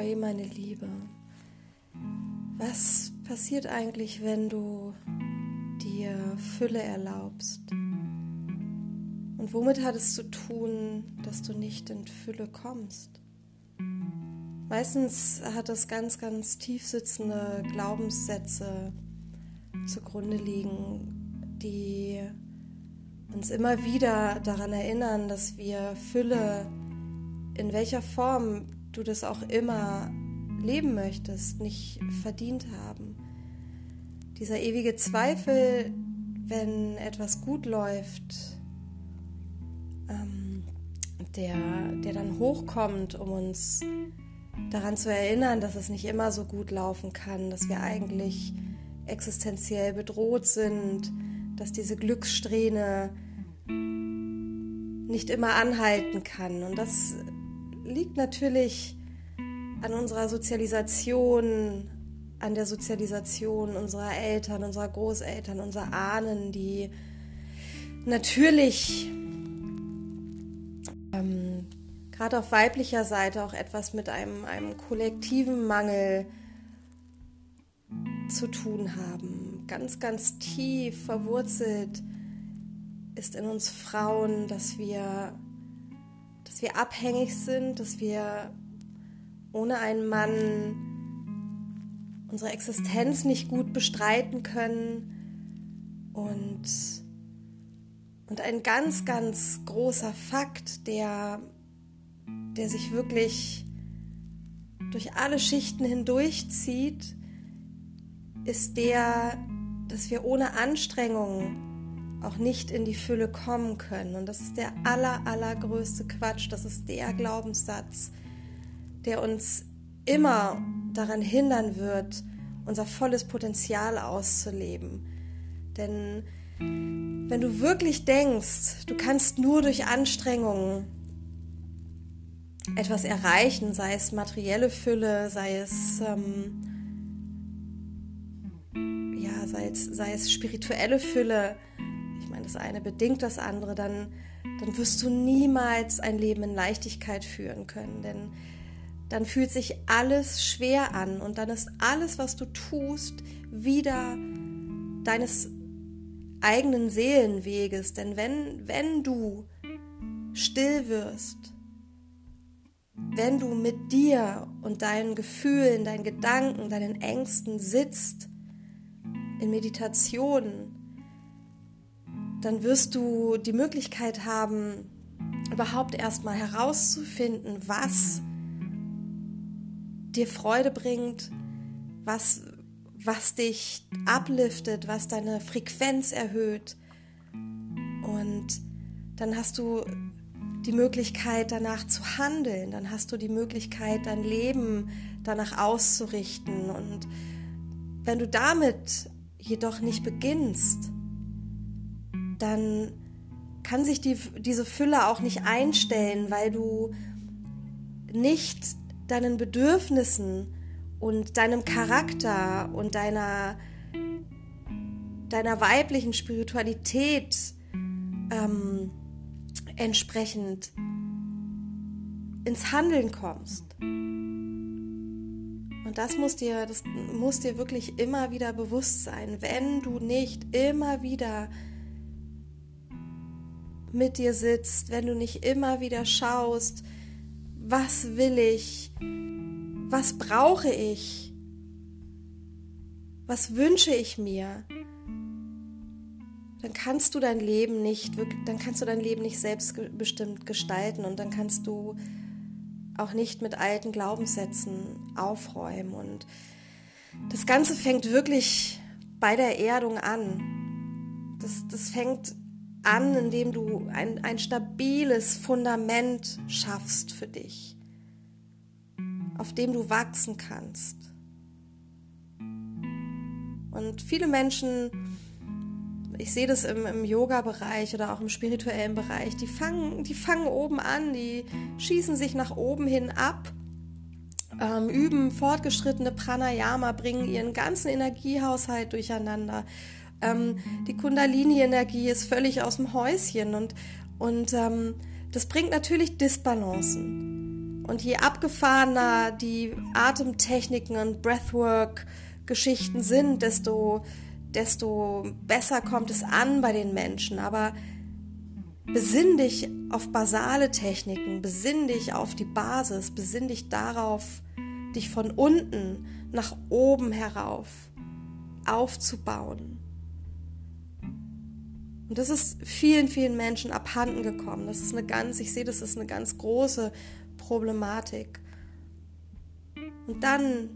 Hey meine Liebe, was passiert eigentlich, wenn du dir Fülle erlaubst? Und womit hat es zu tun, dass du nicht in Fülle kommst? Meistens hat es ganz, ganz tief sitzende Glaubenssätze zugrunde liegen, die uns immer wieder daran erinnern, dass wir Fülle, in welcher Form du das auch immer leben möchtest, nicht verdient haben. Dieser ewige Zweifel, wenn etwas gut läuft, ähm, der, der dann hochkommt, um uns daran zu erinnern, dass es nicht immer so gut laufen kann, dass wir eigentlich existenziell bedroht sind, dass diese Glückssträhne nicht immer anhalten kann. Und das liegt natürlich an unserer Sozialisation, an der Sozialisation unserer Eltern, unserer Großeltern, unserer Ahnen, die natürlich ähm, gerade auf weiblicher Seite auch etwas mit einem, einem kollektiven Mangel zu tun haben. Ganz, ganz tief verwurzelt ist in uns Frauen, dass wir dass wir abhängig sind, dass wir ohne einen Mann unsere Existenz nicht gut bestreiten können und, und ein ganz, ganz großer Fakt, der, der sich wirklich durch alle Schichten hindurchzieht, ist der, dass wir ohne Anstrengung auch nicht in die Fülle kommen können. Und das ist der aller, allergrößte Quatsch. Das ist der Glaubenssatz, der uns immer daran hindern wird, unser volles Potenzial auszuleben. Denn wenn du wirklich denkst, du kannst nur durch Anstrengungen etwas erreichen, sei es materielle Fülle, sei es, ähm, ja, sei es, sei es spirituelle Fülle, meine, das eine bedingt das andere, dann, dann wirst du niemals ein Leben in Leichtigkeit führen können. Denn dann fühlt sich alles schwer an und dann ist alles, was du tust, wieder deines eigenen Seelenweges. Denn wenn, wenn du still wirst, wenn du mit dir und deinen Gefühlen, deinen Gedanken, deinen Ängsten sitzt, in Meditation, dann wirst du die Möglichkeit haben, überhaupt erstmal herauszufinden, was dir Freude bringt, was, was dich abliftet, was deine Frequenz erhöht. Und dann hast du die Möglichkeit, danach zu handeln. Dann hast du die Möglichkeit, dein Leben danach auszurichten. Und wenn du damit jedoch nicht beginnst, dann kann sich die, diese Fülle auch nicht einstellen, weil du nicht deinen Bedürfnissen und deinem Charakter und deiner, deiner weiblichen Spiritualität ähm, entsprechend ins Handeln kommst. Und das muss dir, das muss dir wirklich immer wieder bewusst sein, wenn du nicht immer wieder mit dir sitzt, wenn du nicht immer wieder schaust, was will ich, was brauche ich, was wünsche ich mir, dann kannst du dein Leben nicht, dann kannst du dein Leben nicht selbstbestimmt gestalten und dann kannst du auch nicht mit alten Glaubenssätzen aufräumen. Und das Ganze fängt wirklich bei der Erdung an. Das, das fängt an, indem du ein, ein stabiles Fundament schaffst für dich, auf dem du wachsen kannst. Und viele Menschen, ich sehe das im, im Yoga-Bereich oder auch im spirituellen Bereich, die fangen, die fangen oben an, die schießen sich nach oben hin ab, ähm, üben fortgeschrittene Pranayama, bringen ihren ganzen Energiehaushalt durcheinander ähm, die Kundalini-Energie ist völlig aus dem Häuschen und, und ähm, das bringt natürlich Disbalancen. Und je abgefahrener die Atemtechniken und Breathwork-Geschichten sind, desto, desto besser kommt es an bei den Menschen. Aber besinn dich auf basale Techniken, besinn dich auf die Basis, besinn dich darauf, dich von unten nach oben herauf aufzubauen. Und das ist vielen, vielen Menschen abhanden gekommen. Das ist eine ganz, ich sehe, das ist eine ganz große Problematik. Und dann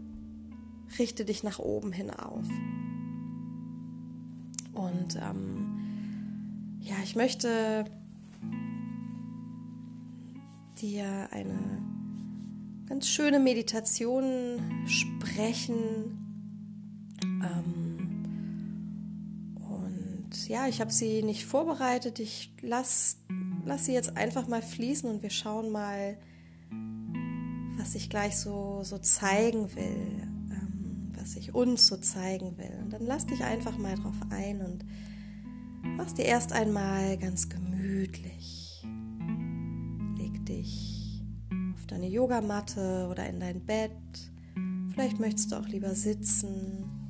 richte dich nach oben hin auf. Und ähm, ja, ich möchte dir eine ganz schöne Meditation sprechen. Ähm, ja, ich habe sie nicht vorbereitet. Ich lasse lass sie jetzt einfach mal fließen und wir schauen mal, was ich gleich so, so zeigen will, ähm, was ich uns so zeigen will. Und dann lass dich einfach mal drauf ein und mach's dir erst einmal ganz gemütlich. Leg dich auf deine Yogamatte oder in dein Bett. Vielleicht möchtest du auch lieber sitzen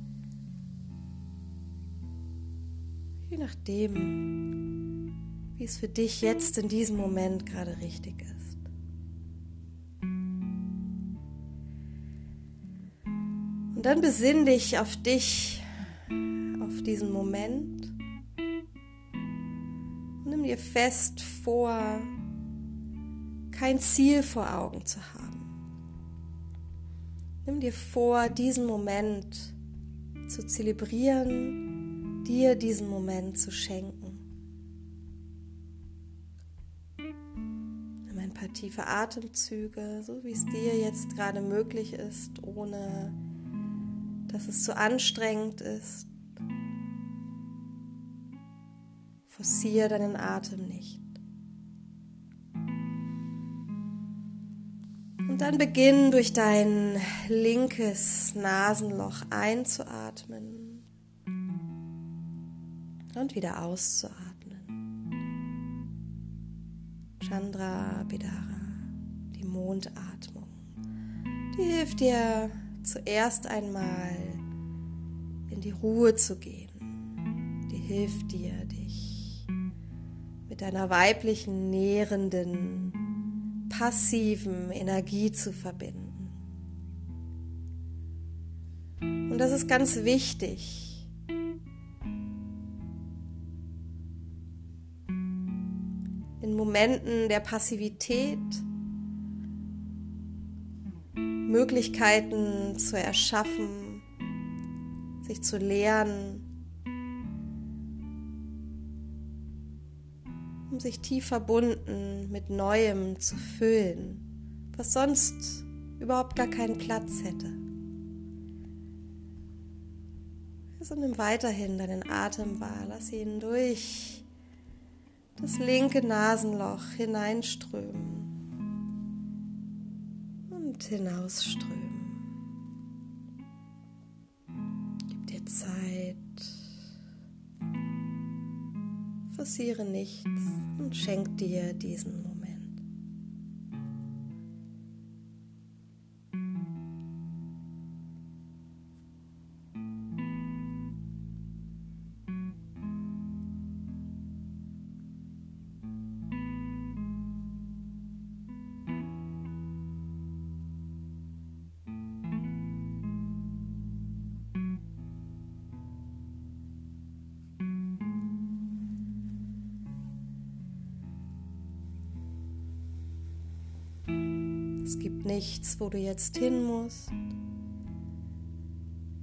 je nachdem, wie es für dich jetzt in diesem Moment gerade richtig ist. Und dann besinn dich auf dich, auf diesen Moment. Und nimm dir fest vor, kein Ziel vor Augen zu haben. Nimm dir vor, diesen Moment zu zelebrieren dir diesen Moment zu schenken. Nimm ein paar tiefe Atemzüge, so wie es dir jetzt gerade möglich ist, ohne dass es zu anstrengend ist. Forciere deinen Atem nicht. Und dann beginn durch dein linkes Nasenloch einzuatmen und wieder auszuatmen. Chandra Bidara, die Mondatmung, die hilft dir zuerst einmal in die Ruhe zu gehen. Die hilft dir, dich mit deiner weiblichen, nährenden, passiven Energie zu verbinden. Und das ist ganz wichtig, Momenten der Passivität Möglichkeiten zu erschaffen, sich zu lehren, um sich tief verbunden mit Neuem zu füllen, was sonst überhaupt gar keinen Platz hätte. Also nimm weiterhin deinen Atem wahr, lass ihn durch das linke Nasenloch hineinströmen und hinausströmen. Gib dir Zeit, forciere nichts und schenk dir diesen Moment. Es gibt nichts, wo du jetzt hin musst.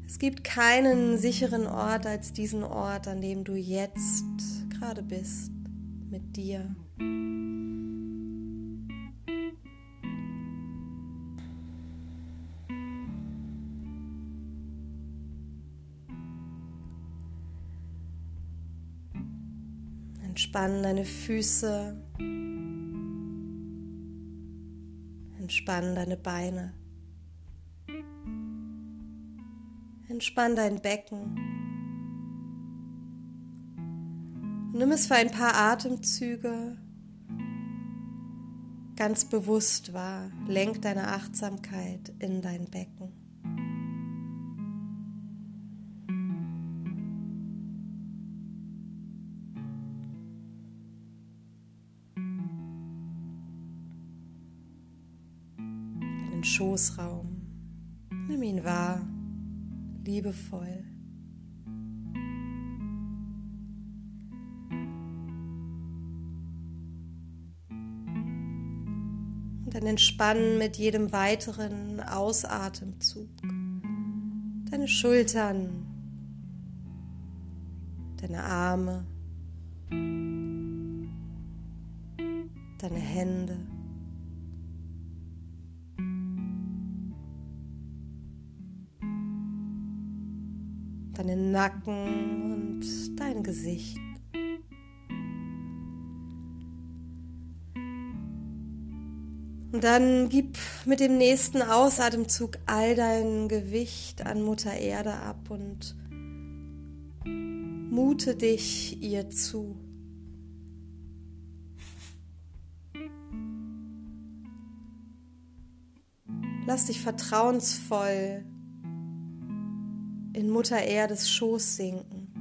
Es gibt keinen sicheren Ort als diesen Ort, an dem du jetzt gerade bist, mit dir. Entspann deine Füße, Entspann deine Beine. Entspann dein Becken. Nimm es für ein paar Atemzüge ganz bewusst wahr. Lenk deine Achtsamkeit in dein Becken. Schoßraum. Nimm ihn wahr, liebevoll. dann entspannen mit jedem weiteren Ausatemzug deine Schultern, deine Arme, deine Hände. Deinen Nacken und dein Gesicht. Und dann gib mit dem nächsten Ausatemzug all dein Gewicht an Mutter Erde ab und mute dich ihr zu. Lass dich vertrauensvoll in Mutter Erdes Schoß sinken.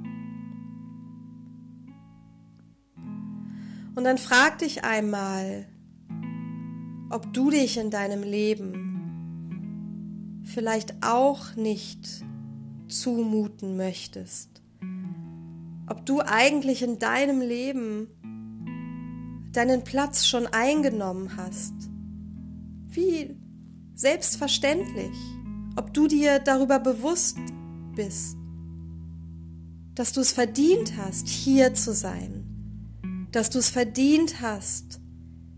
Und dann frag dich einmal, ob du dich in deinem Leben vielleicht auch nicht zumuten möchtest. Ob du eigentlich in deinem Leben deinen Platz schon eingenommen hast. Wie selbstverständlich. Ob du dir darüber bewusst bist, dass du es verdient hast, hier zu sein. Dass du es verdient hast,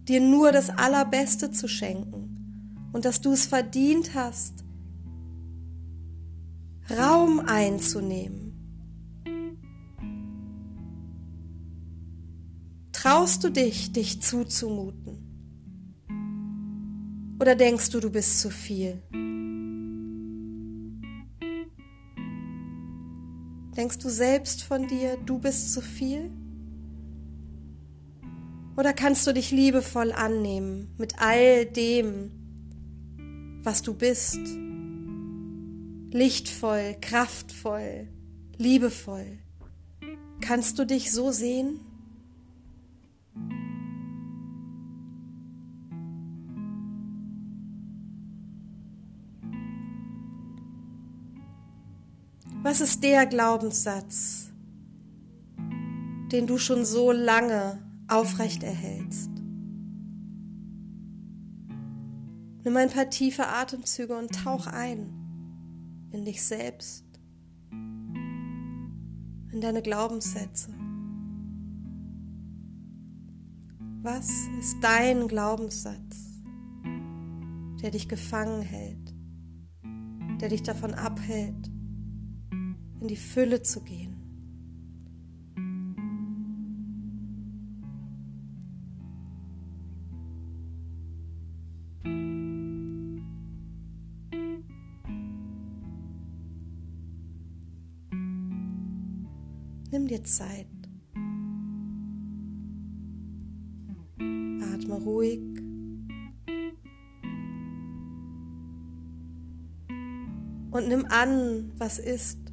dir nur das Allerbeste zu schenken und dass du es verdient hast, Raum einzunehmen. Traust du dich, dich zuzumuten? Oder denkst du, du bist zu viel? Denkst du selbst von dir, du bist zu viel? Oder kannst du dich liebevoll annehmen mit all dem, was du bist? Lichtvoll, kraftvoll, liebevoll. Kannst du dich so sehen? Was ist der Glaubenssatz, den du schon so lange aufrecht erhältst. Nimm ein paar tiefe Atemzüge und tauch ein in dich selbst, in deine Glaubenssätze. Was ist dein Glaubenssatz, der dich gefangen hält, der dich davon abhält, in die Fülle zu gehen? Nimm dir Zeit. Atme ruhig. Und nimm an, was ist.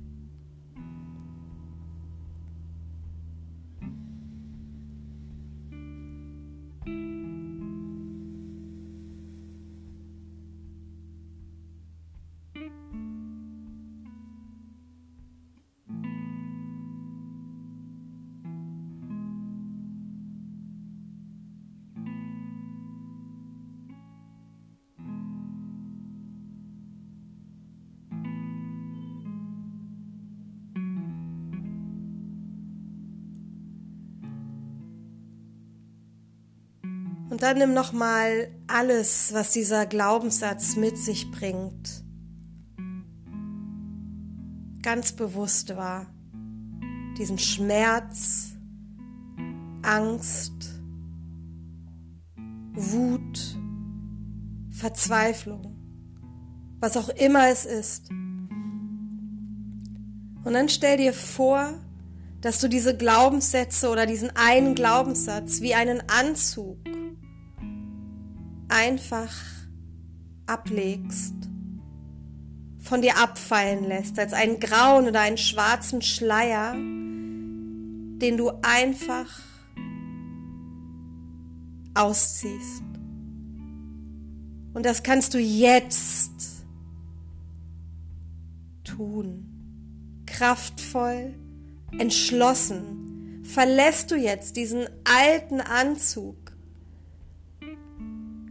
Und dann nimm noch mal alles, was dieser Glaubenssatz mit sich bringt, ganz bewusst wahr. Diesen Schmerz, Angst, Wut, Verzweiflung, was auch immer es ist. Und dann stell dir vor, dass du diese Glaubenssätze oder diesen einen Glaubenssatz wie einen Anzug einfach ablegst, von dir abfallen lässt, als einen grauen oder einen schwarzen Schleier, den du einfach ausziehst. Und das kannst du jetzt tun. Kraftvoll, entschlossen verlässt du jetzt diesen alten Anzug,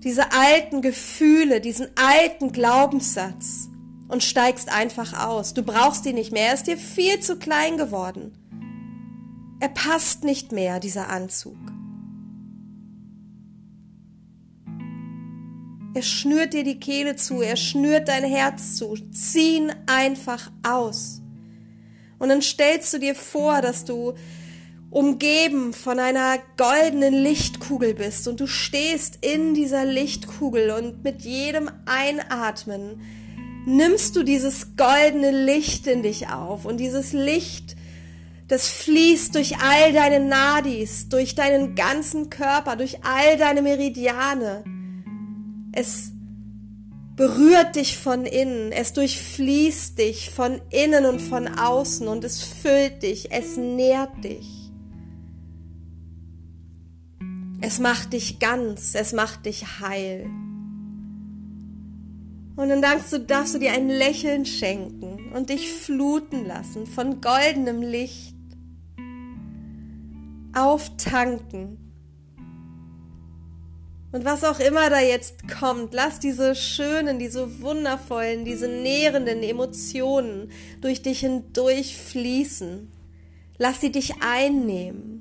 diese alten Gefühle, diesen alten Glaubenssatz und steigst einfach aus. Du brauchst ihn nicht mehr, er ist dir viel zu klein geworden. Er passt nicht mehr, dieser Anzug. Er schnürt dir die Kehle zu, er schnürt dein Herz zu. Zieh ihn einfach aus. Und dann stellst du dir vor, dass du umgeben von einer goldenen Lichtkugel bist und du stehst in dieser Lichtkugel und mit jedem Einatmen nimmst du dieses goldene Licht in dich auf und dieses Licht, das fließt durch all deine Nadis, durch deinen ganzen Körper, durch all deine Meridiane. Es berührt dich von innen, es durchfließt dich von innen und von außen und es füllt dich, es nährt dich. Es macht dich ganz, es macht dich heil. Und dann darfst du, darfst du dir ein Lächeln schenken und dich fluten lassen von goldenem Licht. Auftanken und was auch immer da jetzt kommt, lass diese schönen, diese wundervollen, diese nährenden Emotionen durch dich hindurch fließen. Lass sie dich einnehmen.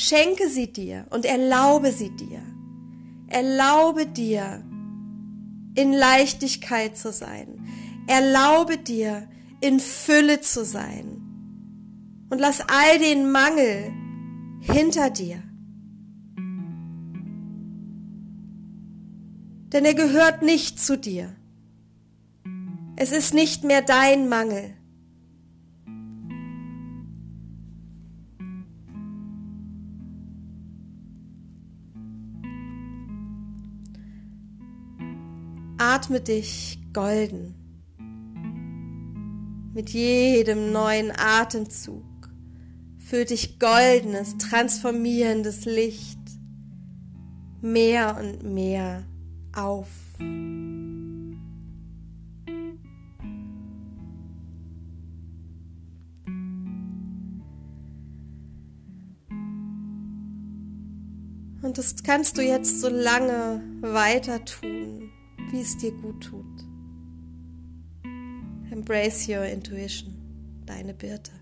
Schenke sie dir und erlaube sie dir. Erlaube dir, in Leichtigkeit zu sein. Erlaube dir, in Fülle zu sein. Und lass all den Mangel hinter dir. denn er gehört nicht zu dir. Es ist nicht mehr dein Mangel. Atme dich golden. Mit jedem neuen Atemzug füllt dich goldenes, transformierendes Licht mehr und mehr auf. Und das kannst du jetzt so lange weiter tun, wie es dir gut tut. Embrace your intuition, deine Birte.